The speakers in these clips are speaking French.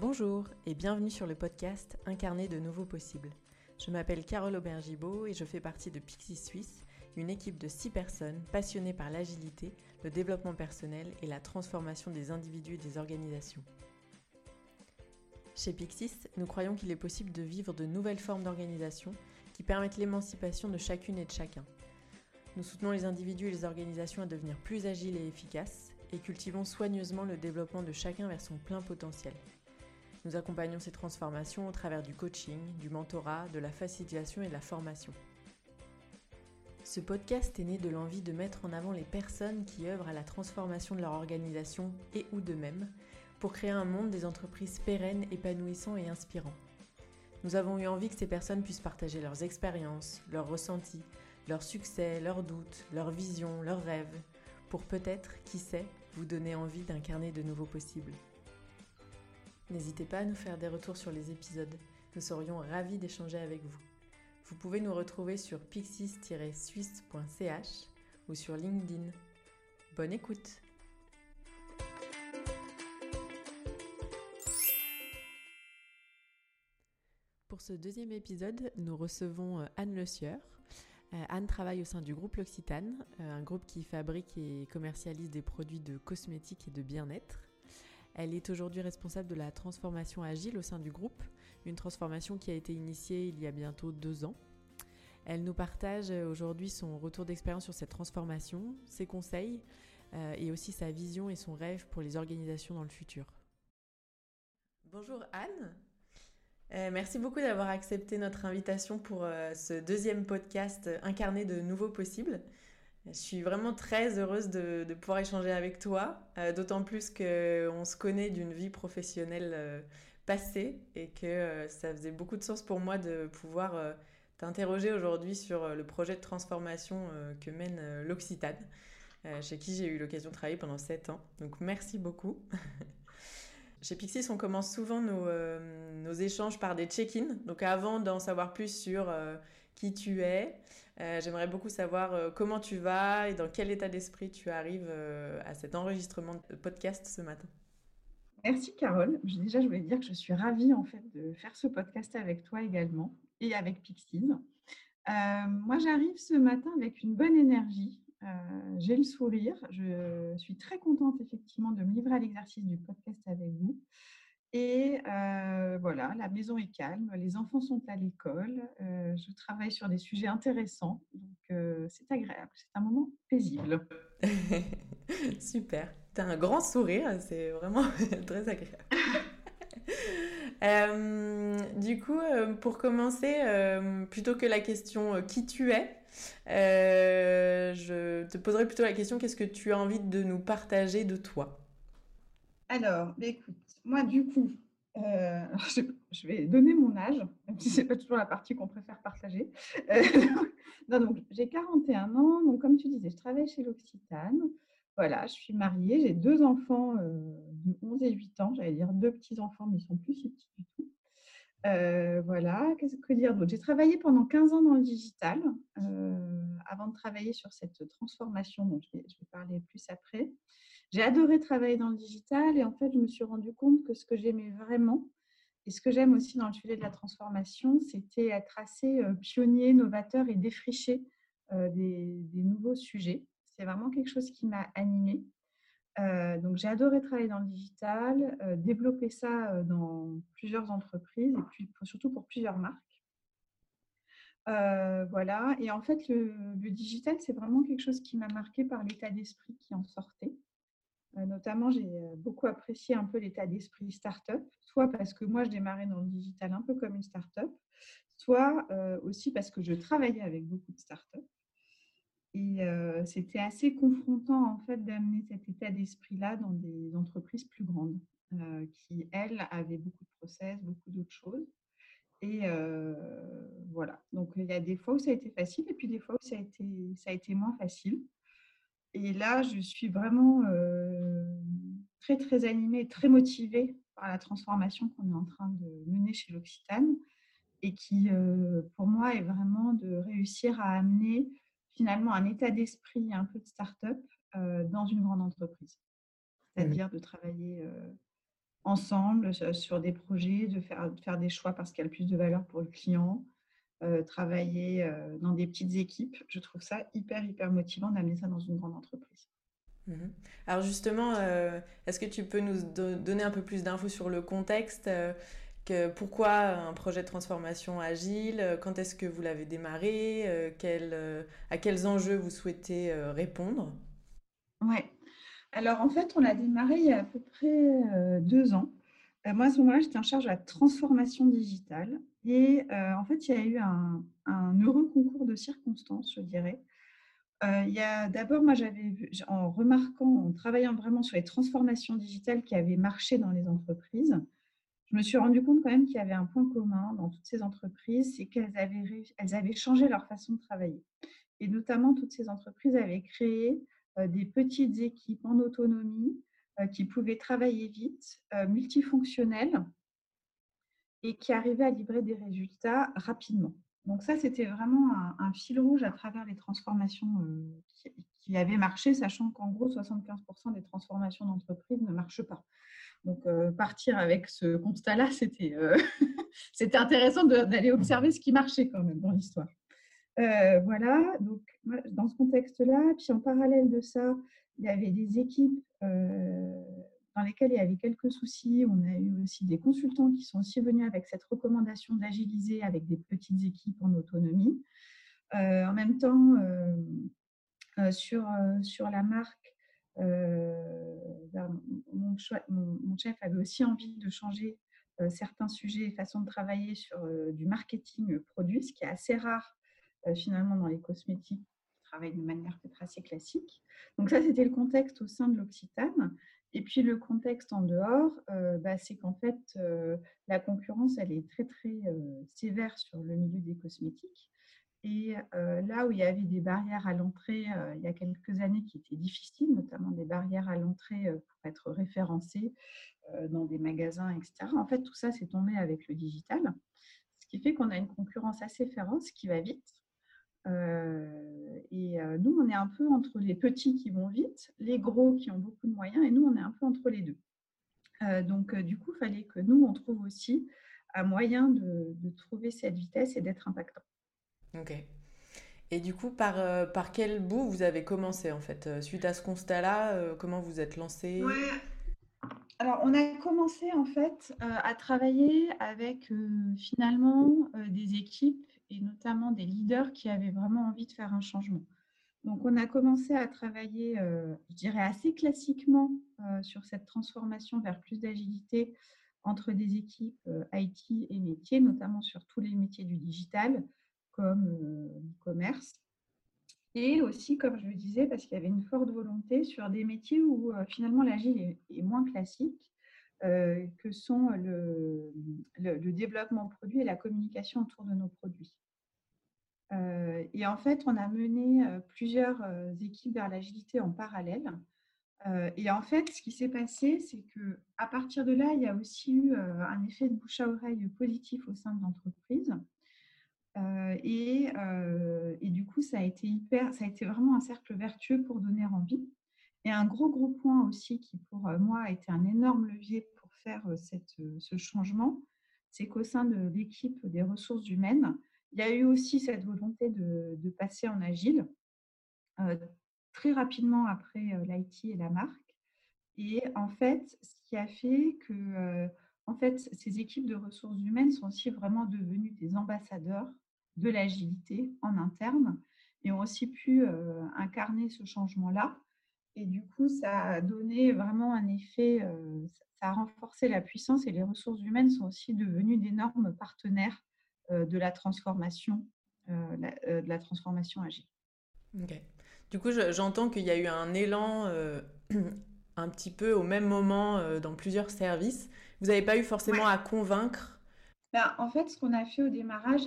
Bonjour et bienvenue sur le podcast Incarner de nouveaux possibles. Je m'appelle Carole Aubergibaud et je fais partie de Pixie Suisse, une équipe de 6 personnes passionnées par l'agilité, le développement personnel et la transformation des individus et des organisations. Chez Pixis, nous croyons qu'il est possible de vivre de nouvelles formes d'organisation qui permettent l'émancipation de chacune et de chacun. Nous soutenons les individus et les organisations à devenir plus agiles et efficaces et cultivons soigneusement le développement de chacun vers son plein potentiel. Nous accompagnons ces transformations au travers du coaching, du mentorat, de la facilitation et de la formation. Ce podcast est né de l'envie de mettre en avant les personnes qui œuvrent à la transformation de leur organisation et ou d'eux-mêmes pour créer un monde des entreprises pérennes, épanouissants et inspirants. Nous avons eu envie que ces personnes puissent partager leurs expériences, leurs ressentis, leurs succès, leurs doutes, leurs visions, leurs rêves, pour peut-être, qui sait, vous donner envie d'incarner de nouveaux possibles. N'hésitez pas à nous faire des retours sur les épisodes. Nous serions ravis d'échanger avec vous. Vous pouvez nous retrouver sur pixis-suisse.ch ou sur LinkedIn. Bonne écoute Pour ce deuxième épisode, nous recevons euh, Anne Le Sieur. Euh, Anne travaille au sein du groupe L'Occitane, euh, un groupe qui fabrique et commercialise des produits de cosmétiques et de bien-être. Elle est aujourd'hui responsable de la transformation agile au sein du groupe, une transformation qui a été initiée il y a bientôt deux ans. Elle nous partage aujourd'hui son retour d'expérience sur cette transformation, ses conseils euh, et aussi sa vision et son rêve pour les organisations dans le futur. Bonjour Anne. Euh, merci beaucoup d'avoir accepté notre invitation pour euh, ce deuxième podcast Incarné de nouveaux possibles. Je suis vraiment très heureuse de, pouvoir échanger avec toi, euh, d'autant plus qu'on se connaît d'une vie professionnelle euh, passée et que euh, ça faisait beaucoup de sens pour moi de pouvoir t'interroger aujourd'hui sur le projet de transformation que mène l'Occitane, chez qui j'ai eu l'occasion de travailler pendant 7 ans. Donc merci beaucoup. Chez Pixis, on commence souvent nos, nos échanges par des check-ins. Donc avant d'en savoir plus sur qui tu es. Euh, j'aimerais beaucoup savoir euh, comment tu vas et dans quel état d'esprit tu arrives euh, à cet enregistrement de podcast ce matin. Merci Carole. Déjà, je voulais dire que je suis ravie en fait de faire ce podcast avec toi également et avec Pixies. moi, j'arrive ce matin avec une bonne énergie. J'ai le sourire. Je suis très contente effectivement de me livrer à l'exercice du podcast avec vous. Et voilà, la maison est calme, les enfants sont à l'école, je travaille sur des sujets intéressants, donc c'est agréable, c'est un moment paisible. Super, tu as un grand sourire, c'est vraiment très agréable. du coup, pour commencer, plutôt que la question qui tu es, je te poserai plutôt la question qu'est-ce que tu as envie de nous partager de toi? Alors, bah, écoute, moi, du coup, euh, je, vais donner mon âge, même si ce n'est pas toujours la partie qu'on préfère partager. Euh, non, donc, j'ai 41 ans. Donc, comme tu disais, je travaille chez l'Occitane. Voilà, je suis mariée. J'ai deux enfants euh, de 11 et 8 ans. J'allais dire deux petits-enfants, mais ils sont plus si petits du tout. voilà, qu'est-ce que dire d'autre? J'ai travaillé pendant 15 ans dans le digital avant de travailler sur cette transformation dont je vais parler plus après. J'ai adoré travailler dans le digital et en fait, je me suis rendu compte que ce que j'aimais vraiment et ce que j'aime aussi dans le sujet de la transformation, c'était être assez euh, pionnier, novateur et défricher euh, des, nouveaux sujets. C'est vraiment quelque chose qui m'a animée. Euh, donc, j'ai adoré travailler dans le digital, développer ça dans plusieurs entreprises et puis surtout pour plusieurs marques. voilà. Et en fait, le, le digital, c'est vraiment quelque chose qui m'a marqué par l'état d'esprit qui en sortait. Euh, notamment, j'ai euh, beaucoup apprécié un peu l'état d'esprit start-up, soit parce que moi, je démarrais dans le digital un peu comme une start-up, soit euh, aussi parce que je travaillais avec beaucoup de start-up. Et c'était assez confrontant, en fait, d'amener cet état d'esprit-là dans des entreprises plus grandes, qui, elles, avaient beaucoup de process, beaucoup d'autres choses. Et voilà. Donc, il y a des fois où ça a été facile et puis des fois où ça a été, ça a été moins facile. Et là, je suis vraiment très, très animée, très motivée par la transformation qu'on est en train de mener chez l'Occitane et qui, pour moi, est vraiment de réussir à amener finalement un état d'esprit un peu de start-up dans une grande entreprise. Mmh C'est-à-dire de travailler ensemble sur des projets, de faire, de faire des choix parce qu'il y a le plus de valeur pour le client, travailler dans des petites équipes. Je trouve ça hyper, hyper motivant d'amener ça dans une grande entreprise. Mhm. Alors justement, est-ce que tu peux nous donner un peu plus d'infos sur le contexte pourquoi un projet de transformation agile Quand est-ce que vous l'avez démarré euh, À quels enjeux vous souhaitez euh, répondre? Oui. Alors en fait, on l'a démarré il y a à peu près euh, deux ans. moi, à ce moment-là, j'étais en charge de la transformation digitale. Et en fait, il y a eu un heureux concours de circonstances, je dirais. Il y a d'abord, moi, j'avais en remarquant, en travaillant vraiment sur les transformations digitales qui avaient marché dans les entreprises, je me suis rendu compte quand même qu'il y avait un point commun dans toutes ces entreprises, c'est qu'elles avaient, elles avaient changé leur façon de travailler. Et notamment, toutes ces entreprises avaient créé des petites équipes en autonomie qui pouvaient travailler vite, multifonctionnelles, et qui arrivaient à livrer des résultats rapidement. Donc ça, c'était vraiment un, fil rouge à travers les transformations qui, qui, avaient marché, sachant qu'en gros, 75% des transformations d'entreprise ne marchent pas. Donc, euh, partir avec ce constat-là, c'était euh, intéressant d'aller observer ce qui marchait quand même dans l'histoire. Euh, voilà, donc dans ce contexte-là, puis en parallèle de ça, il y avait des équipes dans lesquelles il y avait quelques soucis. On a eu aussi des consultants qui sont aussi venus avec cette recommandation d'agiliser avec des petites équipes en autonomie. en même temps, sur, sur la marque, ben, mon, chef avait aussi envie de changer certains sujets et façons de travailler sur du marketing produit, ce qui est assez rare finalement dans les cosmétiques qui travaillent de manière peut-être assez classique. Donc ça, c'était le contexte au sein de l'Occitane. Et puis le contexte en dehors, bah, c'est qu'en fait, la concurrence, elle est très très sévère sur le milieu des cosmétiques. Et là où il y avait des barrières à l'entrée il y a quelques années qui étaient difficiles, notamment des barrières à l'entrée pour être référencé dans des magasins, etc., en fait, tout ça s'est tombé avec le digital. Ce qui fait qu'on a une concurrence assez féroce qui va vite. Et nous, on est un peu entre les petits qui vont vite, les gros qui ont beaucoup de moyens, et nous, on est un peu entre les deux. donc, du coup, il fallait que nous, on trouve aussi un moyen de, de trouver cette vitesse et d'être impactant. Ok. Et du coup, par, euh, par quel bout vous avez commencé en fait euh, Suite à ce constat-là, euh, comment vous êtes lancé? Alors, on a commencé en fait à travailler avec finalement des équipes et notamment des leaders qui avaient vraiment envie de faire un changement. Donc, on a commencé à travailler, je dirais, assez classiquement sur cette transformation vers plus d'agilité entre des équipes IT et métiers, notamment sur tous les métiers du digital comme euh, e-commerce. Et aussi, comme je le disais, parce qu'il y avait une forte volonté sur des métiers où euh, finalement l'agile est, moins classique, euh, que sont le, développement produit et la communication autour de nos produits. et en fait, on a mené plusieurs équipes vers l'agilité en parallèle. et en fait, ce qui s'est passé, c'est que à partir de là, il y a aussi eu un effet de bouche à oreille positif au sein de l'entreprise. Euh, euh, et, du coup, ça a été hyper, ça a été vraiment un cercle vertueux pour donner envie. Et un gros gros point aussi qui pour euh, moi a été un énorme levier pour faire cette, ce changement, c'est qu'au sein de l'équipe des ressources humaines, il y a eu aussi cette volonté de, de passer en agile très rapidement après l'IT et la marque. Et en fait, ce qui a fait que en fait, ces équipes de ressources humaines sont aussi vraiment devenues des ambassadeurs de l'agilité en interne et ont aussi pu incarner ce changement-là. Et du coup, ça a donné vraiment un effet, euh, ça a renforcé la puissance et les ressources humaines sont aussi devenues d'énormes partenaires euh, de la transformation, de la transformation agile. Du coup, j'entends qu'il y a eu un élan un petit peu au même moment dans plusieurs services. Vous n'avez pas eu forcément à convaincre? Ben, en fait, ce qu'on a fait au démarrage,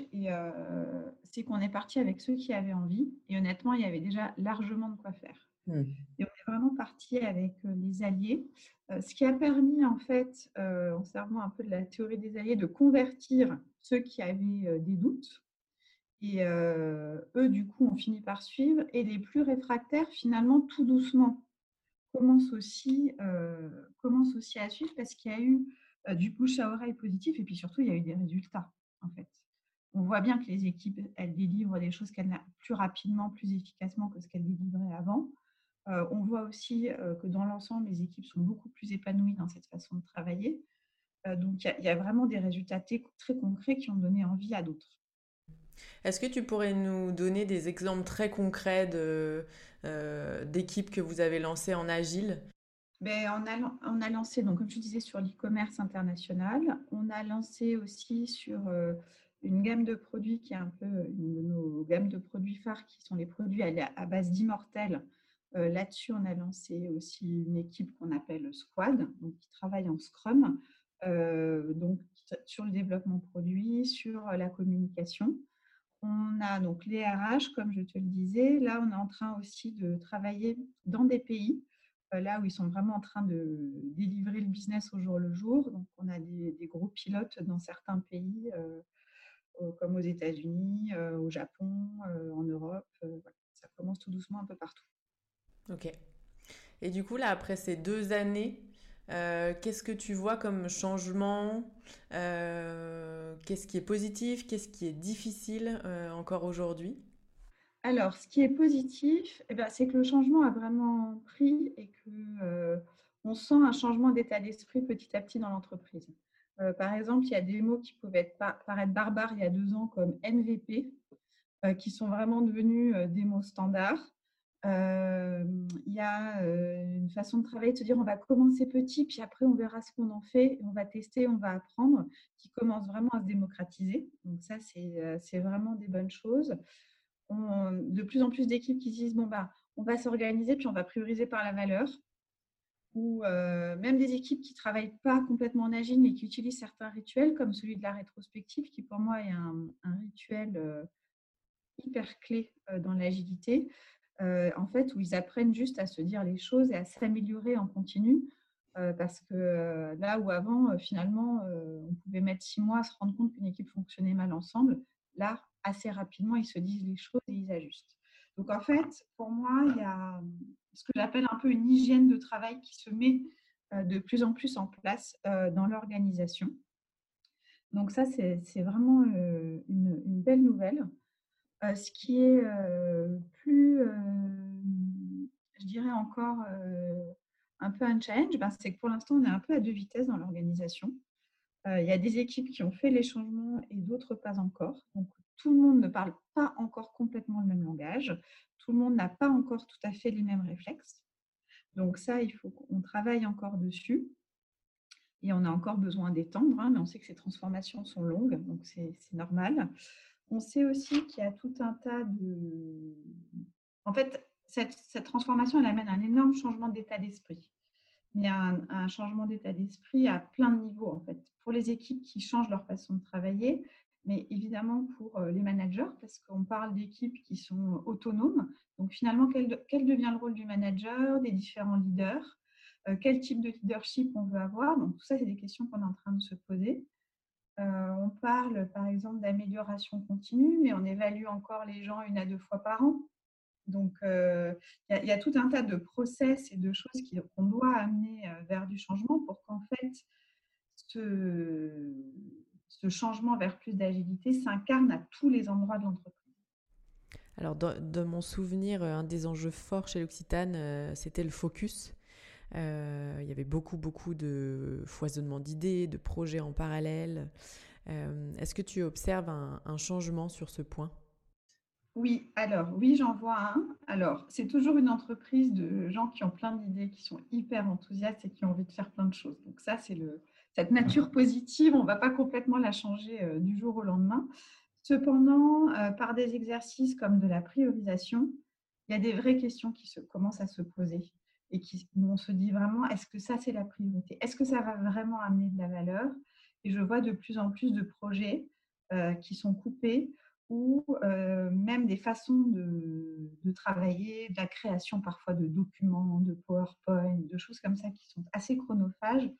c'est qu'on est parti avec ceux qui avaient envie. Et honnêtement, il y avait déjà largement de quoi faire. Mmh. Et est vraiment parti avec les alliés, ce qui a permis, en fait, en servant un peu de la théorie des alliés, de convertir ceux qui avaient des doutes. Et eux, du coup, ont fini par suivre. Et les plus réfractaires, finalement, tout doucement, commence aussi, commence aussi à suivre parce qu'il y a eu du bouche à oreille positif et puis surtout, il y a eu des résultats, en fait. On voit bien que les équipes, elles délivrent des choses qu'elles plus rapidement, plus efficacement que ce qu'elles délivraient avant. On voit aussi que dans l'ensemble, les équipes sont beaucoup plus épanouies dans cette façon de travailler. donc, il y, a vraiment des résultats très concrets qui ont donné envie à d'autres. Est-ce que tu pourrais nous donner des exemples très concrets d'équipes que vous avez lancées en agile? Ben, on, a, on, a, lancé, donc, comme je disais, sur l'e-commerce international. On a lancé aussi sur une gamme de produits qui est un peu une de nos gammes de produits phares, qui sont les produits à, base d'immortels. Euh, là-dessus, on a lancé aussi une équipe qu'on appelle Squad, donc qui travaille en Scrum, euh, donc sur le développement produit, sur la communication. On a donc les RH, comme je te le disais. Là, on est en train aussi de travailler dans des pays, euh, là où ils sont vraiment en train de délivrer le business au jour le jour. Donc, on a des, des gros pilotes dans certains pays comme aux États-Unis, au Japon, en Europe. Ça commence tout doucement un peu partout. Ok. Et du coup, là, après ces deux années, qu'est-ce que tu vois comme changement Qu'est-ce qui est positif Qu'est-ce qui est difficile encore aujourd'hui? Alors, ce qui est positif, eh ben, c'est que le changement a vraiment pris et que on sent un changement d'état d'esprit petit à petit dans l'entreprise. Euh, par exemple, il y a des mots qui pouvaient être, paraître barbares il y a deux ans, comme MVP, euh, qui sont vraiment devenus euh, des mots standards. Il y a une façon de travailler, de se dire on va commencer petit, puis après on verra ce qu'on en fait, on va tester, on va apprendre, qui commence vraiment à se démocratiser. Donc ça, c'est vraiment des bonnes choses. de plus en plus d'équipes qui disent bon bah on va s'organiser, puis on va prioriser par la valeur ou même des équipes qui ne travaillent pas complètement en agile, mais qui utilisent certains rituels, comme celui de la rétrospective, qui pour moi est un, rituel hyper clé dans l'agilité, en fait, où ils apprennent juste à se dire les choses et à s'améliorer en continu. parce que là où avant, finalement, on pouvait mettre six mois à se rendre compte qu'une équipe fonctionnait mal ensemble, là, assez rapidement, ils se disent les choses et ils ajustent. Donc en fait, pour moi, il y a ce que j'appelle un peu une hygiène de travail qui se met euh, de plus en plus en place euh, dans l'organisation. Donc ça, c'est vraiment euh, une, belle nouvelle. Ce qui est plus, je dirais encore un peu un challenge, ben, c'est que pour l'instant, on est un peu à deux vitesses dans l'organisation. il y a des équipes qui ont fait les changements et d'autres pas encore. Donc tout le monde ne parle pas encore complètement le même langage. Tout le monde n'a pas encore tout à fait les mêmes réflexes. Donc ça, il faut qu'on travaille encore dessus. Et on a encore besoin d'étendre, hein, mais on sait que ces transformations sont longues, donc c'est normal. On sait aussi qu'il y a tout un tas de... En fait, cette, transformation, elle amène un énorme changement d'état d'esprit. Il y a un, changement d'état d'esprit à plein de niveaux, en fait. Pour les équipes qui changent leur façon de travailler, mais évidemment pour euh, les managers, parce qu'on parle d'équipes qui sont autonomes. Donc finalement, quel, devient le rôle du manager, des différents leaders euh, Quel type de leadership on veut avoir? Donc tout ça, c'est des questions qu'on est en train de se poser. Euh, on parle par exemple d'amélioration continue, mais on évalue encore les gens une à deux fois par an. Donc, il y, a tout un tas de process et de choses qu'on doit amener vers du changement pour qu'en fait, ce, changement vers plus d'agilité s'incarne à tous les endroits de l'entreprise. Alors, dans, mon souvenir, un des enjeux forts chez l'Occitane, euh, c'était le focus. Euh, il y avait beaucoup, beaucoup de foisonnement d'idées, de projets en parallèle. Euh, est-ce que tu observes un, un, changement sur ce point? Oui, alors oui, j'en vois un. Alors, c'est toujours une entreprise de gens qui ont plein d'idées, qui sont hyper enthousiastes et qui ont envie de faire plein de choses. Donc ça, c'est cette nature positive, on ne va pas complètement la changer euh, du jour au lendemain. Cependant, par des exercices comme de la priorisation, il y a des vraies questions qui se, commencent à se poser et qui, où on se dit vraiment, est-ce que ça, c'est la priorité? Est-ce que ça va vraiment amener de la valeur? Et je vois de plus en plus de projets euh, qui sont coupés ou même des façons de, de, travailler, de la création parfois de documents, de PowerPoint, de choses comme ça qui sont assez chronophages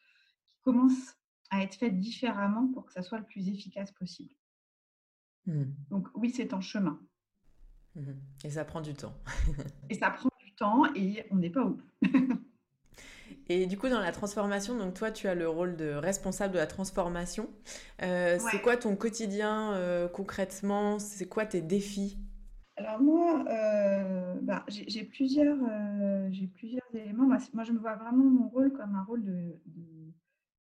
commence à être faite différemment pour que ça soit le plus efficace possible. Mmh. Donc oui, c'est en chemin. Mmh. Et ça prend du temps. et ça prend du temps et on n'est pas au bout. Et du coup, dans la transformation, donc toi, tu as le rôle de responsable de la transformation. Euh, c'est quoi ton quotidien euh, concrètement? C'est quoi tes défis? Alors moi, euh, bah, j'ai plusieurs, plusieurs éléments. Moi, je me vois vraiment mon rôle comme un rôle de,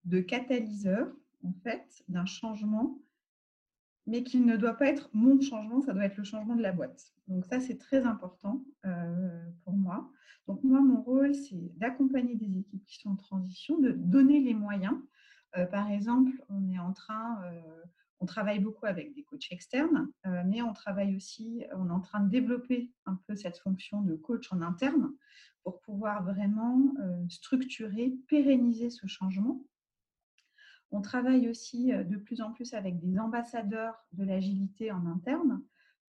de catalyseur, en fait, d'un changement mais qui ne doit pas être mon changement, ça doit être le changement de la boîte. Donc ça, c'est très important pour moi. Donc moi, mon rôle, c'est d'accompagner des équipes qui sont en transition, de donner les moyens. Euh, par exemple, on est en train, euh, on travaille beaucoup avec des coachs externes, euh, mais on travaille aussi, on est en train de développer un peu cette fonction de coach en interne pour pouvoir vraiment structurer, pérenniser ce changement. On travaille aussi de plus en plus avec des ambassadeurs de l'agilité en interne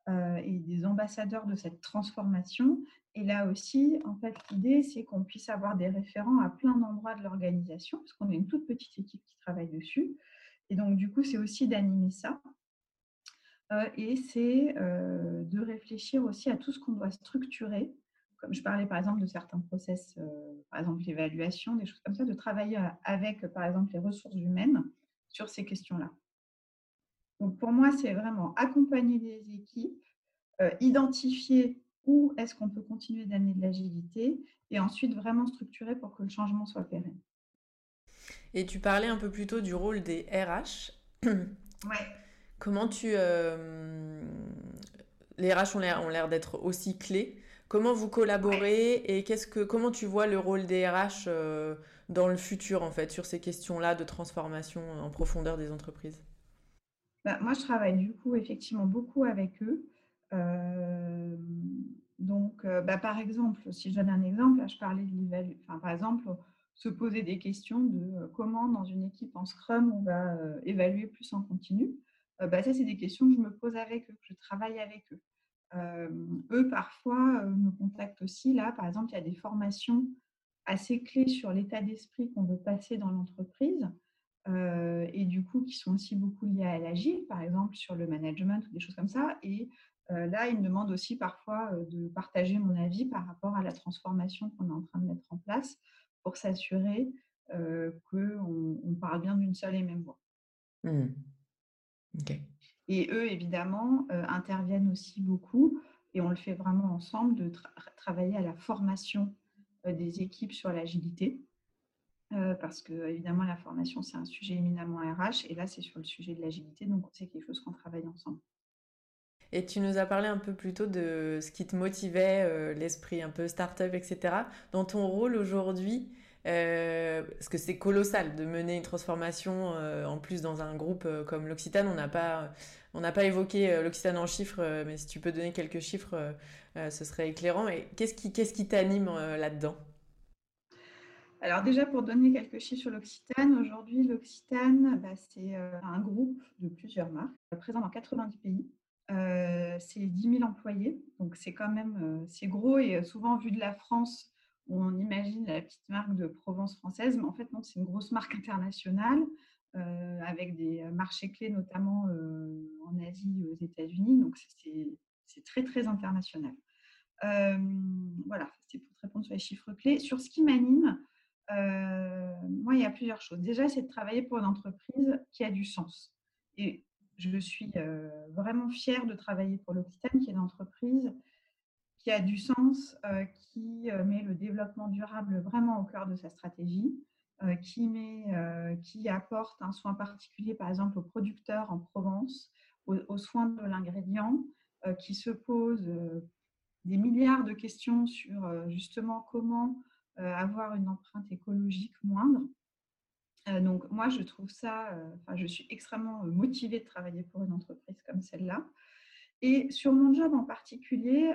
et des ambassadeurs de cette transformation et là aussi, en fait, l'idée, c'est qu'on puisse avoir des référents à plein d'endroits de l'organisation, parce qu'on est une toute petite équipe qui travaille dessus. Et donc, du coup, c'est aussi d'animer ça. Euh, et c'est euh, de réfléchir aussi à tout ce qu'on doit structurer. Comme je parlais par exemple de certains process, euh, par exemple l'évaluation, des choses comme ça, de travailler avec par exemple les ressources humaines sur ces questions-là. Donc pour moi, c'est vraiment accompagner les équipes, identifier où est-ce qu'on peut continuer d'amener de l'agilité et ensuite vraiment structurer pour que le changement soit pérenne. Et tu parlais un peu plus tôt du rôle des RH. Ouais. Comment tu... Euh, les RH ont l'air d'être aussi clés. Comment vous collaborez et qu'est-ce que, comment tu vois le rôle des RH euh, dans le futur, en fait, sur ces questions-là de transformation en profondeur des entreprises? Bah, Moi, je travaille du coup effectivement beaucoup avec eux. Euh, donc, euh, bah, par exemple, si je donne un exemple, je parlais de l'évaluation. Enfin, par exemple, se poser des questions de comment, dans une équipe en Scrum, on va évaluer plus en continu. Bah, ça, c'est des questions que je me pose avec eux, que je travaille avec eux. Eux, parfois, me contactent aussi. Là, par exemple, il y a des formations assez clés sur l'état d'esprit qu'on veut passer dans l'entreprise. et du coup, qui sont aussi beaucoup liées à l'agile, par exemple, sur le management ou des choses comme ça. Et là, il me demande aussi parfois de partager mon avis par rapport à la transformation qu'on est en train de mettre en place pour s'assurer qu'on on parle bien d'une seule et même voix. Mmh. Et eux, évidemment, interviennent aussi beaucoup et on le fait vraiment ensemble de travailler à la formation des équipes sur l'agilité. parce que évidemment la formation c'est un sujet éminemment RH et là c'est sur le sujet de l'agilité donc c'est quelque chose qu'on travaille ensemble. Et tu nous as parlé un peu plus tôt de ce qui te motivait, euh, l'esprit un peu start-up, etc. Dans ton rôle aujourd'hui, euh, parce que c'est colossal de mener une transformation euh, en plus dans un groupe comme l'Occitane. On n'a pas, on n'a pas évoqué l'Occitane en chiffres, mais si tu peux donner quelques chiffres, ce serait éclairant. Et qu'est-ce qui, qu'est-ce qui t'anime là-dedans? Alors déjà, pour donner quelques chiffres sur l'Occitane, aujourd'hui, l'Occitane, bah, c'est un groupe de plusieurs marques, présent dans 90 pays. Euh, c'est 10 000 employés, donc c'est quand même euh, c'est gros et euh, souvent vu de la France, on imagine la petite marque de Provence française, mais en fait non, c'est une grosse marque internationale avec des marchés clés notamment en Asie, aux États-Unis, donc c'est très très international. voilà, c'est pour te répondre sur les chiffres clés. Sur ce qui m'anime, moi il y a plusieurs choses. Déjà, c'est de travailler pour une entreprise qui a du sens. Et je suis euh, vraiment fière de travailler pour l'Occitane, qui est une entreprise qui a du sens, euh, qui euh, met le développement durable vraiment au cœur de sa stratégie, qui, met, qui apporte un soin particulier, par exemple, aux producteurs en Provence, aux, soins de l'ingrédient, qui se pose des milliards de questions sur justement comment avoir une empreinte écologique moindre. Euh, donc moi, je trouve ça, euh, enfin, je suis extrêmement euh, motivée de travailler pour une entreprise comme celle-là. Et sur mon job en particulier,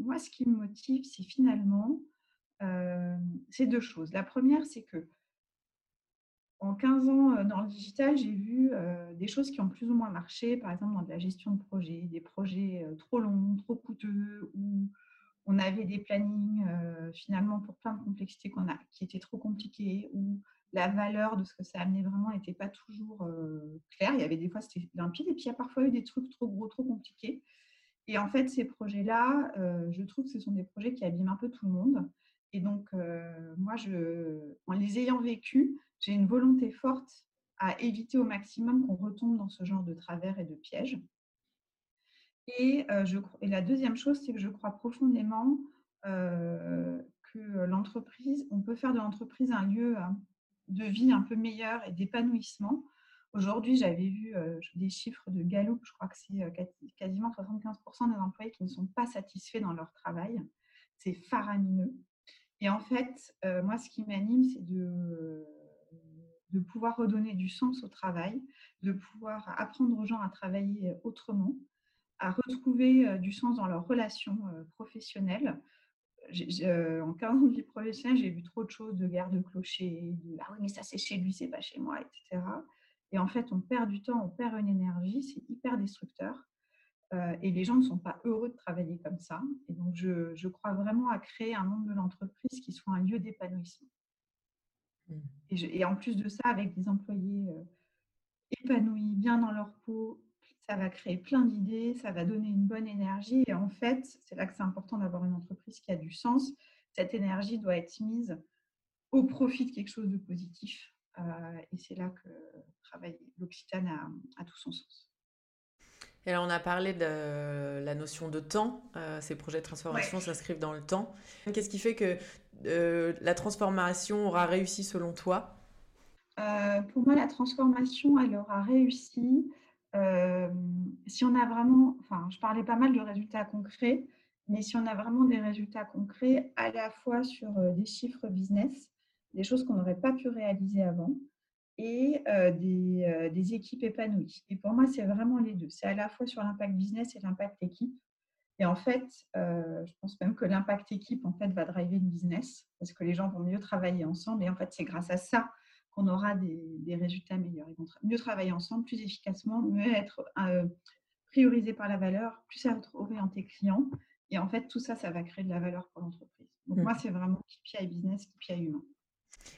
moi, ce qui me motive, c'est finalement, c'est deux choses. La première, c'est que en 15 ans dans le digital, j'ai vu des choses qui ont plus ou moins marché, par exemple dans de la gestion de projets, des projets trop longs, trop coûteux, où on avait des plannings finalement pour plein de complexités qu'on a, qui étaient trop compliqués, ou la valeur de ce que ça amenait vraiment n'était pas toujours euh, claire. Il y avait des fois, c'était limpide, et puis il y a parfois eu des trucs trop gros, trop compliqués. Et en fait, ces projets-là, euh, je trouve que ce sont des projets qui abîment un peu tout le monde. Et donc, moi, je, en les ayant vécus, j'ai une volonté forte à éviter au maximum qu'on retombe dans ce genre de travers et de pièges. Et, et la deuxième chose, c'est que je crois profondément que l'entreprise, on peut faire de l'entreprise un lieu de vie un peu meilleur et d'épanouissement. Aujourd'hui, j'avais vu des chiffres de Gallup, je crois que c'est quasiment 75% des employés qui ne sont pas satisfaits dans leur travail. C'est faramineux. Et en fait, moi, ce qui m'anime, c'est de de pouvoir redonner du sens au travail, de pouvoir apprendre aux gens à travailler autrement, à retrouver du sens dans leurs relations professionnelles. en 15 ans de vie professionnelle, j'ai vu trop de choses, de guerre de clocher, de ah oui, mais ça c'est chez lui, c'est pas chez moi, etc. Et en fait, on perd du temps, on perd une énergie, c'est hyper destructeur. Et les gens ne sont pas heureux de travailler comme ça. Et donc, je, je crois vraiment à créer un monde de l'entreprise qui soit un lieu d'épanouissement. Mmh. Et, en plus de ça, avec des employés épanouis, bien dans leur peau, ça va créer plein d'idées, ça va donner une bonne énergie. Et en fait, c'est là que c'est important d'avoir une entreprise qui a du sens. Cette énergie doit être mise au profit de quelque chose de positif. et c'est là que travailler l'Occitane a, tout son sens. Et on a parlé de la notion de temps. ces projets de transformation s'inscrivent dans le temps. Qu'est-ce qui fait que euh, la transformation aura réussi selon toi? Euh, Pour moi, la transformation, elle aura réussi euh, si on a vraiment, enfin, je parlais pas mal de résultats concrets, mais si on a vraiment des résultats concrets à la fois sur des chiffres business, des choses qu'on n'aurait pas pu réaliser avant, et des, des, équipes épanouies. Et pour moi, c'est vraiment les deux. C'est à la fois sur l'impact business et l'impact équipe. Et en fait, euh, je pense même que l'impact équipe en fait va driver le business parce que les gens vont mieux travailler ensemble. Et en fait, c'est grâce à ça qu'on aura des, résultats meilleurs. Ils vont mieux travailler ensemble, plus efficacement, mieux être euh, priorisés par la valeur, plus être orienté client. Et en fait, tout ça, ça va créer de la valeur pour l'entreprise. Donc, moi, mmh. c'est vraiment KPI business, KPI humain.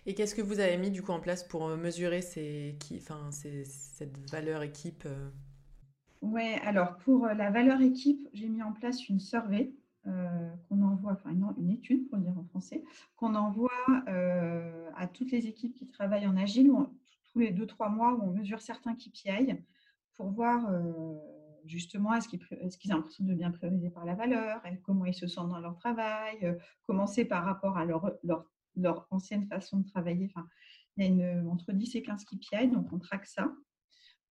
Et qu'est-ce que vous avez mis du coup en place pour euh, mesurer cette valeur équipe oui, alors pour euh, la valeur équipe, j'ai mis en place une survey euh, qu'on envoie, enfin une, étude pour le dire en français, qu'on envoie euh, à toutes les équipes qui travaillent en agile tous les deux, trois mois où on mesure certains KPI pour voir justement est-ce qu'ils ont l'impression de bien prioriser par la valeur, comment ils se sentent dans leur travail, comment c'est par rapport à leur, leur, leur, ancienne façon de travailler. Enfin, il y a une, entre 10 et 15 KPI, donc on traque ça.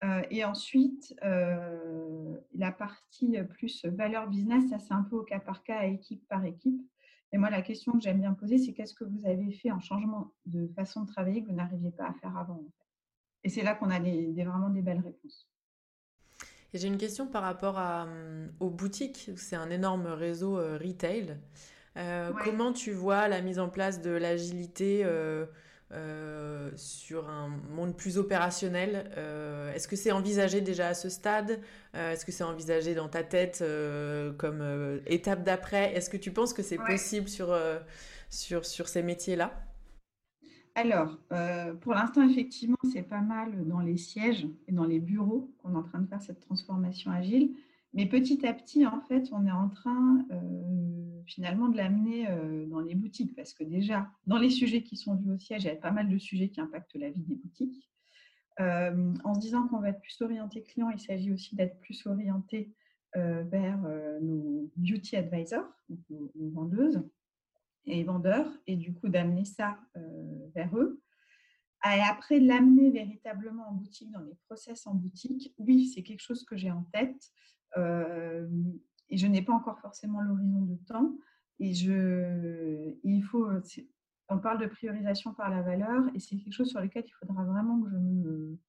Euh, et ensuite, euh, la partie plus valeur business, ça c'est un peu au cas par cas, équipe par équipe. Et moi, la question que j'aime bien poser, c'est qu'est-ce que vous avez fait en changement de façon de travailler que vous n'arriviez pas à faire avant Et c'est là qu'on a vraiment des belles réponses. J'ai une question par rapport hum, aux boutiques. C'est un énorme réseau euh. Comment tu vois la mise en place de l'agilité euh, sur un monde plus opérationnel. Euh, est-ce que c'est envisagé déjà à ce stade euh, Est-ce que c'est envisagé dans ta tête comme étape d'après? Est-ce que tu penses que c'est possible sur, sur, sur ces métiers-là? Alors, pour l'instant, effectivement, c'est pas mal dans les sièges et dans les bureaux qu'on est en train de faire cette transformation agile. Mais petit à petit, en fait, on est en train euh, finalement de l'amener euh, dans les boutiques parce que déjà, dans les sujets qui sont vus au siège, il y a pas mal de sujets qui impactent la vie des boutiques. Euh, en se disant qu'on va être plus orienté client, il s'agit aussi d'être plus orienté vers nos beauty advisors, nos, nos, vendeuses et vendeurs, et du coup d'amener ça vers eux. Et après, l'amener véritablement en boutique, dans les process en boutique, oui, c'est quelque chose que j'ai en tête. Et je n'ai pas encore forcément l'horizon de temps. Et je, il faut, on parle de priorisation par la valeur, et c'est quelque chose sur lequel il faudra vraiment que je me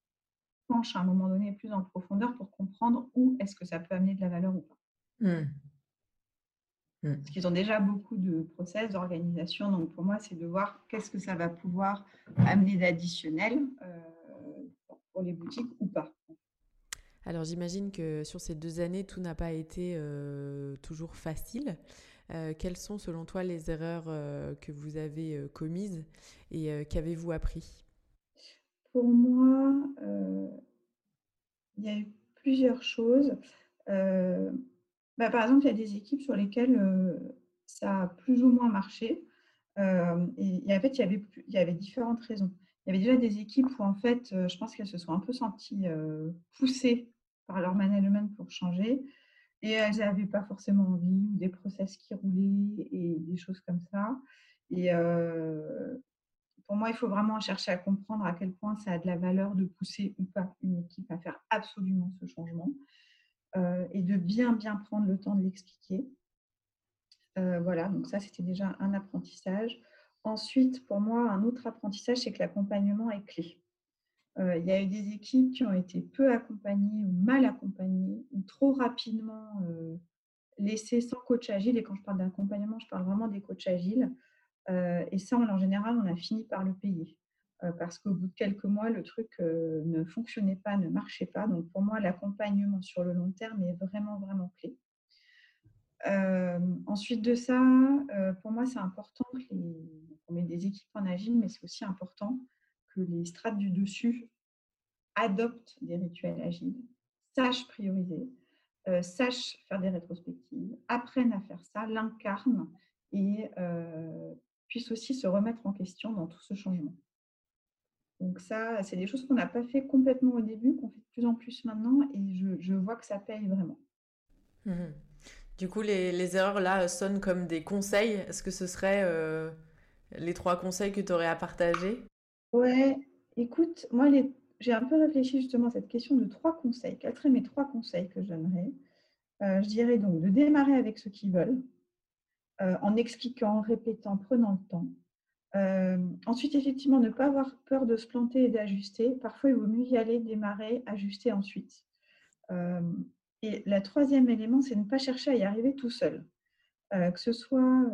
penche à un moment donné plus en profondeur pour comprendre où est-ce que ça peut amener de la valeur ou pas. Mmh. Mmh. Parce qu'ils ont déjà beaucoup de process, d'organisation. Donc pour moi, c'est de voir qu'est-ce que ça va pouvoir amener d'additionnel euh, pour les boutiques ou pas. Alors j'imagine que sur ces deux années, tout n'a pas été euh, toujours facile. Euh, quelles sont selon toi les erreurs euh, que vous avez commises et qu'avez-vous appris? Pour moi, il y a eu plusieurs choses. Bah, par exemple, il y a des équipes sur lesquelles ça a plus ou moins marché. et, en fait, il y, avait, il y avait différentes raisons. Il y avait déjà des équipes où, en fait, je pense qu'elles se sont un peu senties poussées par leur management pour changer. Et elles n'avaient pas forcément envie, ou des process qui roulaient et des choses comme ça. Et pour moi, il faut vraiment chercher à comprendre à quel point ça a de la valeur de pousser ou pas une équipe à faire absolument ce changement et de bien, bien prendre le temps de l'expliquer. voilà, donc ça, c'était déjà un apprentissage. Ensuite, pour moi, un autre apprentissage, c'est que l'accompagnement est clé. Euh, il y a eu des équipes qui ont été peu accompagnées ou mal accompagnées ou trop rapidement euh, laissées sans coach agile. Et quand je parle d'accompagnement, je parle vraiment des coachs agiles. Euh, et ça, en général, on a fini par le payer. parce qu'au bout de quelques mois, le truc ne fonctionnait pas, ne marchait pas. Donc pour moi, l'accompagnement sur le long terme est vraiment, vraiment clé. ensuite de ça, pour moi, c'est important que on met des équipes en agile, mais c'est aussi important les strates du dessus adoptent des rituels agiles, sachent prioriser, euh, sachent faire des rétrospectives, apprennent à faire ça, l'incarnent et euh, puissent aussi se remettre en question dans tout ce changement. Donc ça, c'est des choses qu'on n'a pas fait complètement au début, qu'on fait de plus en plus maintenant, et je, vois que ça paye vraiment. Mmh du coup, les, erreurs là sonnent comme des conseils. Est-ce que ce serait euh, les trois conseils que tu aurais à partager? Ouais, écoute, moi, j'ai un peu réfléchi justement à cette question de trois conseils. Quels seraient mes trois conseils que je donnerais euh, Je dirais donc de démarrer avec ceux qui veulent, euh, en expliquant, en répétant, prenant le temps. Euh, ensuite, effectivement, ne pas avoir peur de se planter et d'ajuster. Parfois, il vaut mieux y aller, démarrer, ajuster ensuite. et le troisième élément, c'est ne pas chercher à y arriver tout seul. que ce soit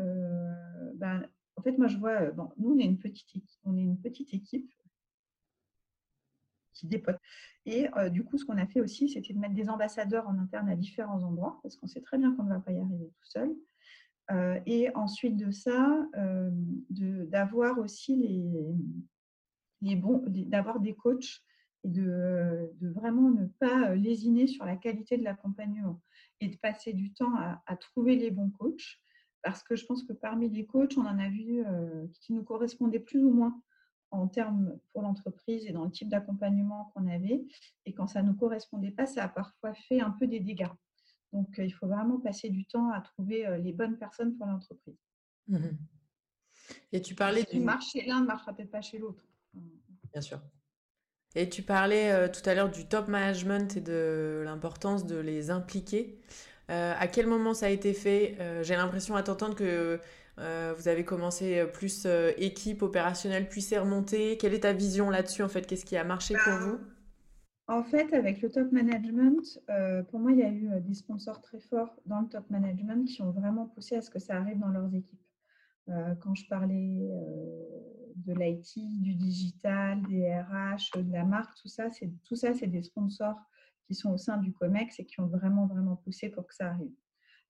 ben, en fait, moi, je vois, euh, bon, nous, on est une petite équipe, on est une petite équipe qui dépote. Et euh, du coup, ce qu'on a fait aussi, c'était de mettre des ambassadeurs en interne à différents endroits, parce qu'on sait très bien qu'on ne va pas y arriver tout seul. Euh, et ensuite de ça, d'avoir aussi les, les bons, d'avoir des coachs et de, vraiment ne pas lésiner sur la qualité de l'accompagnement et de passer du temps à trouver les bons coachs parce que je pense que parmi les coachs, on en a vu euh, qui nous correspondaient plus ou moins en termes pour l'entreprise et dans le type d'accompagnement qu'on avait. Et quand ça ne nous correspondait pas, ça a parfois fait un peu des dégâts. Donc, euh, il faut vraiment passer du temps à trouver euh, les bonnes personnes pour l'entreprise. Mmh et tu parlais du... marche chez l'un ne marchera peut-être pas chez l'autre. Bien sûr. Et tu parlais tout à l'heure du top management et de l'importance de les impliquer. Euh, à quel moment ça a été fait? Euh, J'ai l'impression à t'entendre que euh, vous avez commencé plus équipe opérationnelle, puis c'est remonté. Quelle est ta vision là-dessus en fait? Qu'est-ce qui a marché pour vous? En fait, avec le top management, pour moi, il y a eu des sponsors très forts dans le top management qui ont vraiment poussé à ce que ça arrive dans leurs équipes. quand je parlais de l'IT, du digital, des RH, de la marque, tout ça, c'est tout ça, c'est des sponsors qui sont au sein du COMEX et qui ont vraiment, vraiment poussé pour que ça arrive.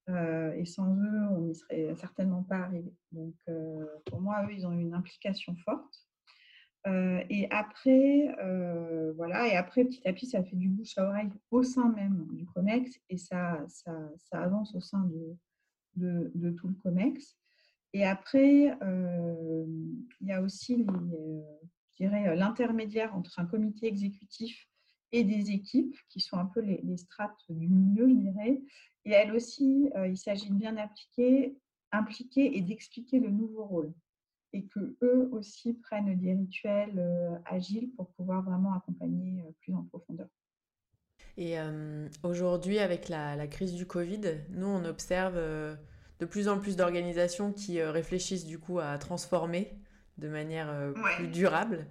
Euh, et sans eux, on n'y serait certainement pas arrivé. Donc, euh, pour moi, eux, ils ont une implication forte. Euh, et après, voilà, et après, petit à petit, ça fait du bouche à oreille au sein même du COMEX et ça, ça, ça avance au sein de, de, tout le COMEX. Et après, il y a aussi, je dirais, l'intermédiaire entre un comité exécutif et des équipes qui sont un peu les, strates du milieu, je dirais. Et elles aussi, euh, il s'agit de bien appliquer, impliquer et d'expliquer le nouveau rôle. Et que eux aussi prennent des rituels euh, agiles pour pouvoir vraiment accompagner euh, plus en profondeur. Et aujourd'hui, avec la, crise du Covid, nous, on observe de plus en plus d'organisations qui réfléchissent du coup à transformer de manière plus durable.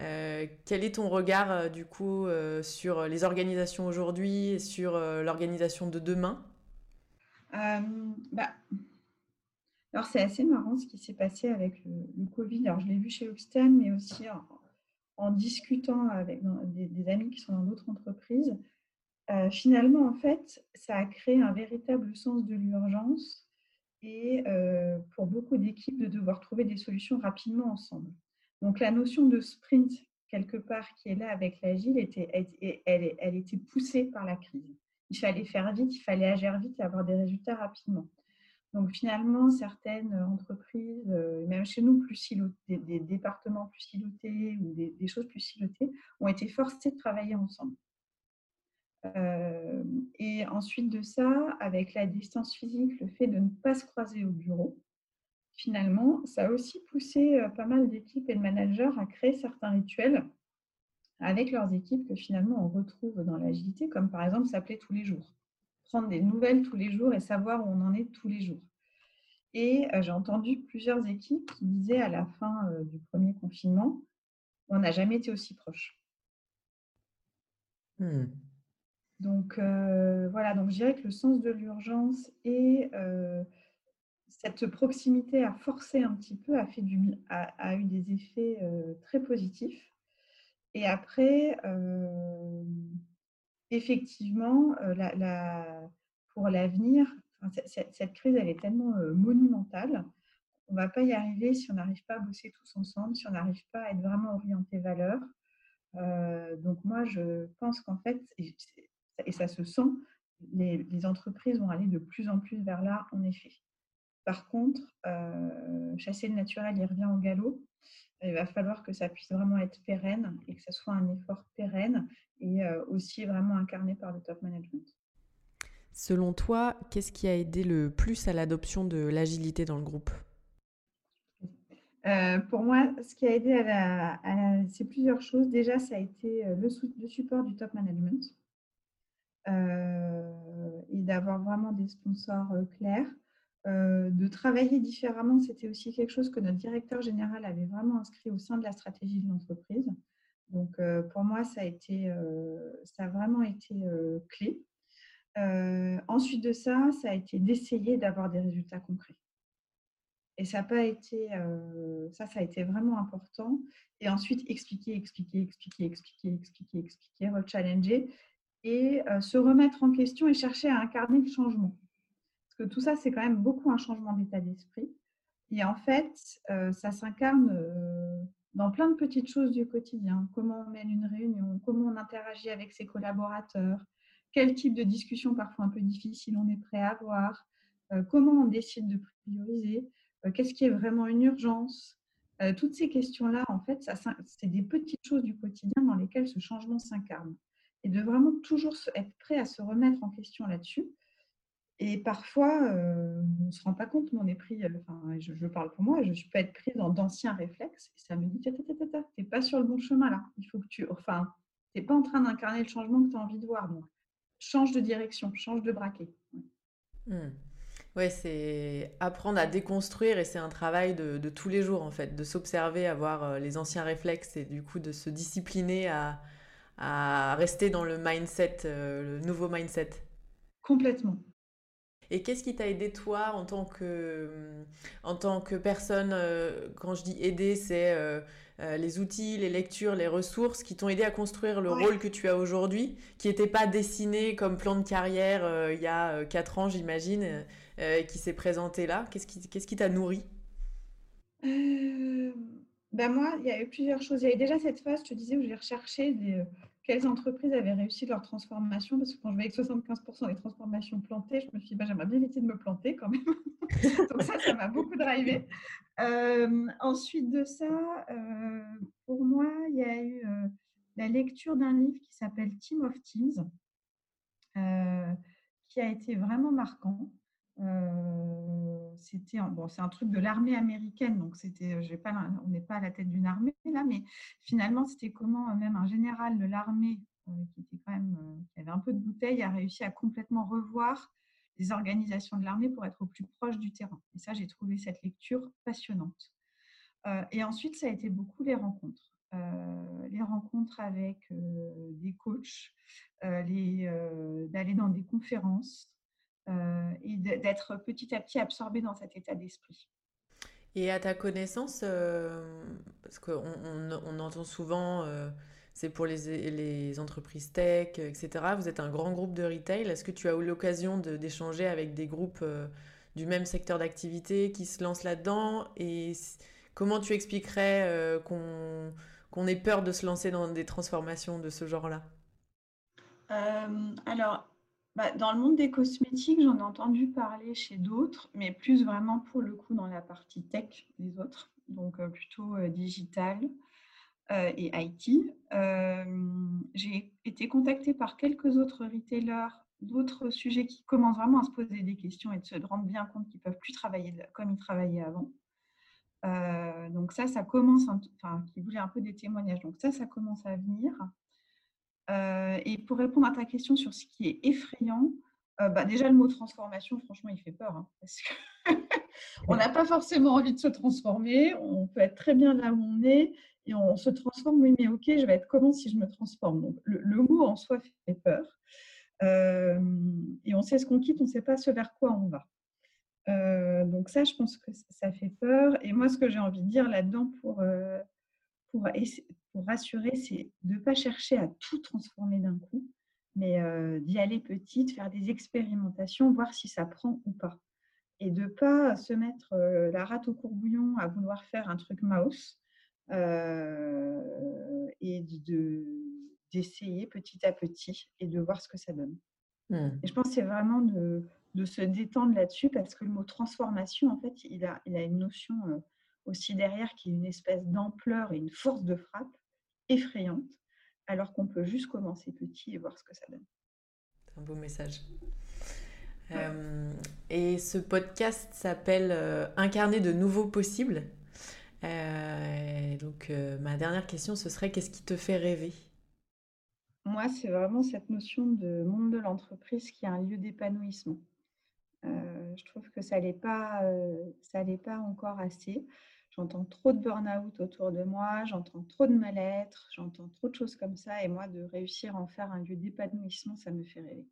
Euh, quel est ton regard euh, du coup euh, sur les organisations aujourd'hui et sur l'organisation de demain? Bah, Alors c'est assez marrant ce qui s'est passé avec le, Covid. Alors je l'ai vu chez Oxten, mais aussi en, discutant avec des, amis qui sont dans d'autres entreprises. finalement, en fait, ça a créé un véritable sens de l'urgence et pour beaucoup d'équipes de devoir trouver des solutions rapidement ensemble. Donc la notion de sprint, quelque part, qui est là avec l'agile, était, elle, elle, était poussée par la crise. Il fallait faire vite, il fallait agir vite et avoir des résultats rapidement. Donc finalement, certaines entreprises, même chez nous, plus silotées, des, départements plus silotés ou des, choses plus silotées, ont été forcées de travailler ensemble. et ensuite de ça, avec la distance physique, le fait de ne pas se croiser au bureau, finalement, ça a aussi poussé pas mal d'équipes et de managers à créer certains rituels avec leurs équipes que finalement on retrouve dans l'agilité, comme par exemple s'appeler tous les jours. Prendre des nouvelles tous les jours et savoir où on en est tous les jours. Et j'ai entendu plusieurs équipes qui disaient à la fin du premier confinement, on n'a jamais été aussi proche. Mmh. Donc voilà, donc je dirais que le sens de l'urgence et cette proximité a forcé un petit peu, a, fait eu des effets très positifs. Et après, effectivement, pour l'avenir, cette, crise, elle est tellement monumentale. On ne va pas y arriver si on n'arrive pas à bosser tous ensemble, si on n'arrive pas à être vraiment orienté valeur. donc moi, je pense qu'en fait, et, ça se sent, les, les, entreprises vont aller de plus en plus vers là, en effet. Par contre, chasser le naturel, il revient au galop il va falloir que ça puisse vraiment être pérenne et que ce soit un effort pérenne et euh, aussi vraiment incarné par le top management. Selon toi, qu'est-ce qui a aidé le plus à l'adoption de l'agilité dans le groupe? Euh, pour moi, ce qui a aidé à, c'est plusieurs choses. Déjà, ça a été euh, le, le support du top management et d'avoir vraiment des sponsors clairs. Euh, de travailler différemment, c'était aussi quelque chose que notre directeur général avait vraiment inscrit au sein de la stratégie de l'entreprise. Donc, euh, pour moi, ça a, euh, a vraiment été clé. ensuite de ça, ça a été d'essayer d'avoir des résultats concrets. Et ça n'a pas été, ça, ça a été vraiment important. Et ensuite, expliquer, expliquer, expliquer, expliquer, expliquer, expliquer, rechallenger et se remettre en question et chercher à incarner le changement tout ça, c'est quand même beaucoup un changement d'état d'esprit. Et en fait, euh, ça s'incarne euh, dans plein de petites choses du quotidien. Comment on mène une réunion, comment on interagit avec ses collaborateurs, quel type de discussion parfois un peu difficile on est prêt à avoir, euh, comment on décide de prioriser, qu'est-ce qui est vraiment une urgence. toutes ces questions-là, en fait, c'est des petites choses du quotidien dans lesquelles ce changement s'incarne. Et de vraiment toujours être prêt à se remettre en question là-dessus et parfois, on ne se rend pas compte, mais on est pris, enfin, je, parle pour moi, je, peux être prise dans d'anciens réflexes, et ça me dit, tu n'es pas sur le bon chemin là, il faut que tu, enfin, tu n'es pas en train d'incarner le changement que tu as envie de voir, donc change de direction, change de braquet. Oui, Ouais, c'est apprendre à déconstruire et c'est un travail de, tous les jours en fait, de s'observer, avoir les anciens réflexes et du coup de se discipliner à, à rester dans le mindset, le nouveau mindset. Complètement, et qu'est-ce qui t'a aidé toi en tant que, en tant que personne euh, Quand je dis aider, c'est euh, euh, les outils, les lectures, les ressources qui t'ont aidé à construire le rôle que tu as aujourd'hui, qui n'était pas dessiné comme plan de carrière il y a quatre ans, j'imagine, et qui s'est présenté là. Qu'est-ce qui qui t'a nourri? Ben moi, il y a eu plusieurs choses. Il y a eu déjà cette phase, je te disais, où j'ai recherché des, quelles entreprises avaient réussi leur transformation? Parce que quand je voyais que 75% des transformations plantées, je me suis dit, bah, j'aimerais bien éviter de me planter quand même. Donc ça, ça m'a beaucoup drivé. Euh, ensuite de ça, euh, pour moi, il y a eu euh, la lecture d'un livre qui s'appelle Team of Teams, qui a été vraiment marquant c'était bon, c'est un truc de l'armée américaine, donc c'était, j'ai pas, on n'est pas à la tête d'une armée là, mais finalement c'était comment même un général de l'armée qui était quand même, qui avait un peu de bouteille, a réussi à complètement revoir les organisations de l'armée pour être au plus proche du terrain. Et ça, j'ai trouvé cette lecture passionnante. et ensuite, ça a été beaucoup les rencontres. les rencontres avec des coachs, d'aller dans des conférences, euh, et d'être petit à petit absorbé dans cet état d'esprit. Et à ta connaissance, euh, parce qu'on on, entend souvent, euh, c'est pour les, les, entreprises tech, etc. Vous êtes un grand groupe de retail. Est-ce que tu as eu l'occasion d'échanger avec des groupes du même secteur d'activité qui se lancent là-dedans? Et comment tu expliquerais qu'on qu'on ait peur de se lancer dans des transformations de ce genre-là? Alors, bah, Dans le monde des cosmétiques, j'en ai entendu parler chez d'autres, mais plus vraiment pour le coup dans la partie tech des autres, donc plutôt digital et IT. J'ai été contactée par quelques autres retailers d'autres sujets qui commencent vraiment à se poser des questions et de se rendre bien compte qu'ils ne peuvent plus travailler comme ils travaillaient avant. donc ça, ça commence, enfin, qui voulait un peu des témoignages. Donc ça, ça commence à venir. Et pour répondre à ta question sur ce qui est effrayant, bah, déjà le mot transformation, franchement, il fait peur. Hein, parce qu'on n'a pas forcément envie de se transformer. On peut être très bien là où on est et on se transforme. Oui, mais ok, je vais être comment si je me transforme? Donc le mot en soi fait peur et on sait ce qu'on quitte, on ne sait pas ce vers quoi on va. donc ça, je pense que ça fait peur. Et moi, ce que j'ai envie de dire là-dedans pour, pour, pour rassurer, c'est de ne pas chercher à tout transformer d'un coup, mais d'y aller petit, de faire des expérimentations, voir si ça prend ou pas. Et de ne pas se mettre la rate au courbouillon à vouloir faire un truc mouse. et de, d'essayer petit à petit et de voir ce que ça donne. Mmh. Et je pense que c'est vraiment de, de, se détendre là-dessus parce que le mot transformation, en fait, il a, il a une notion euh, aussi derrière qui est une espèce d'ampleur et une force de frappe effrayante, alors qu'on peut juste commencer petit et voir ce que ça donne. C'est un beau message. Euh, et ce podcast s'appelle euh, Incarner de nouveaux possibles. donc ma dernière question, ce serait qu'est-ce qui te fait rêver? Moi, c'est vraiment cette notion de monde de l'entreprise qui est un lieu d'épanouissement. Euh, je trouve que ça n'est pas, euh, ça pas encore assez. J'entends trop de burn-out autour de moi, j'entends trop de mal-être, j'entends trop de choses comme ça. Et moi, de réussir à en faire un lieu d'épanouissement, ça me fait rêver.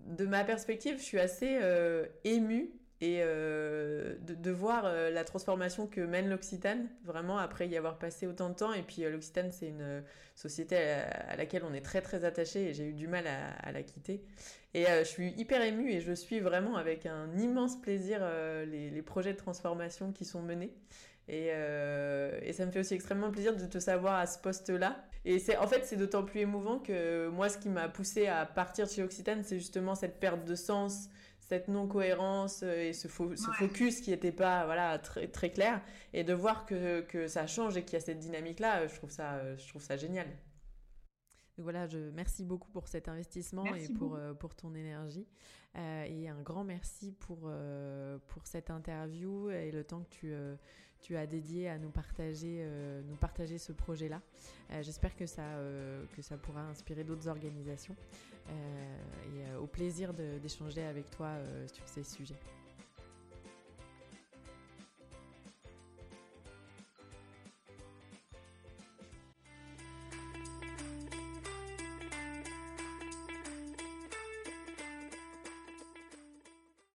De ma perspective, je suis assez euh, émue et euh, de, voir euh, la transformation que mène l'Occitane, vraiment après y avoir passé autant de temps. Et puis euh, l'Occitane, c'est une société à, laquelle on est très très attaché et j'ai eu du mal à, la quitter. Et je suis hyper émue et je suis vraiment avec un immense plaisir les, projets de transformation qui sont menés. Et, et, ça me fait aussi extrêmement plaisir de te savoir à ce poste-là. Et c'est en fait c'est d'autant plus émouvant que moi ce qui m'a poussé à partir de chez Occitane, c'est justement cette perte de sens, cette non-cohérence euh, et ce, focus qui n'était pas voilà, très, très clair. Et de voir que, que ça change et qu'il y a cette dynamique-là, euh, je trouve ça, euh, je trouve ça génial. voilà, je merci beaucoup pour cet investissement et pour, pour ton énergie. et un grand merci pour, pour cette interview et le temps que tu, tu as dédié à nous partager, nous partager ce projet-là. J'espère que, ça que ça pourra inspirer d'autres organisations. Euh, et euh, au plaisir d'échanger avec toi euh, sur ces sujets.